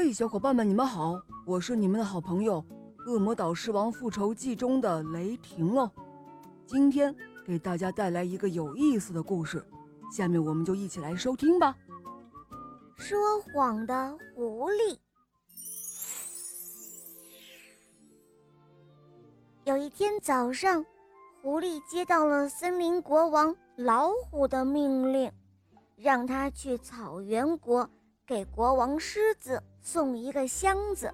嘿，小伙伴们，你们好！我是你们的好朋友《恶魔岛狮王复仇记》中的雷霆哦。今天给大家带来一个有意思的故事，下面我们就一起来收听吧。说谎的狐狸。有一天早上，狐狸接到了森林国王老虎的命令，让他去草原国给国王狮子。送一个箱子，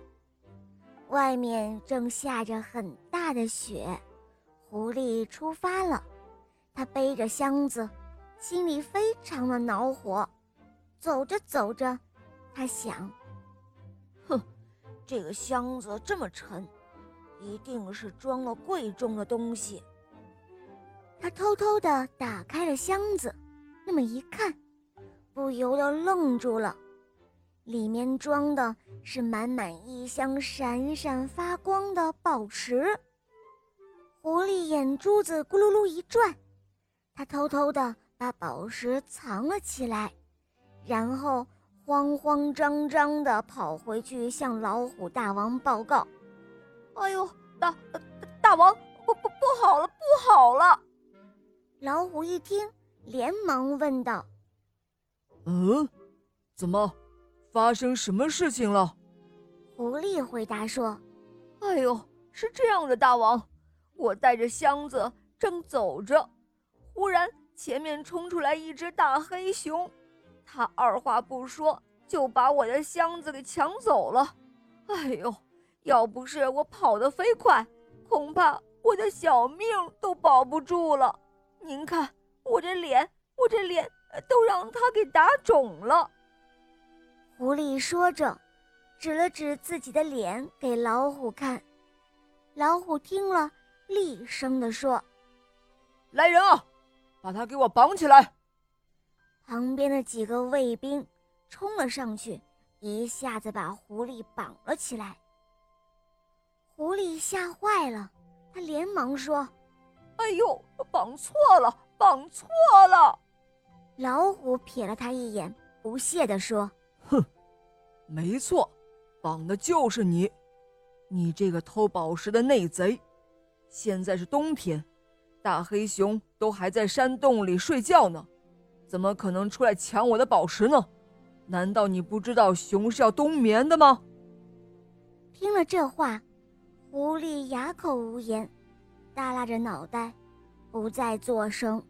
外面正下着很大的雪。狐狸出发了，他背着箱子，心里非常的恼火。走着走着，他想：“哼，这个箱子这么沉，一定是装了贵重的东西。”他偷偷地打开了箱子，那么一看，不由得愣住了。里面装的是满满一箱闪闪发光的宝石。狐狸眼珠子咕噜噜一转，他偷偷的把宝石藏了起来，然后慌慌张张的跑回去向老虎大王报告：“哎呦，大大王，不不不好了，不好了！”老虎一听，连忙问道：“嗯，怎么？”发生什么事情了？狐狸回答说：“哎呦，是这样的，大王，我带着箱子正走着，忽然前面冲出来一只大黑熊，他二话不说就把我的箱子给抢走了。哎呦，要不是我跑得飞快，恐怕我的小命都保不住了。您看我这脸，我这脸都让他给打肿了。”狐狸说着，指了指自己的脸给老虎看。老虎听了，厉声地说：“来人啊，把他给我绑起来！”旁边的几个卫兵冲了上去，一下子把狐狸绑了起来。狐狸吓坏了，他连忙说：“哎呦，绑错了，绑错了！”老虎瞥了他一眼，不屑地说。哼，没错，绑的就是你，你这个偷宝石的内贼！现在是冬天，大黑熊都还在山洞里睡觉呢，怎么可能出来抢我的宝石呢？难道你不知道熊是要冬眠的吗？听了这话，狐狸哑口无言，耷拉着脑袋，不再作声。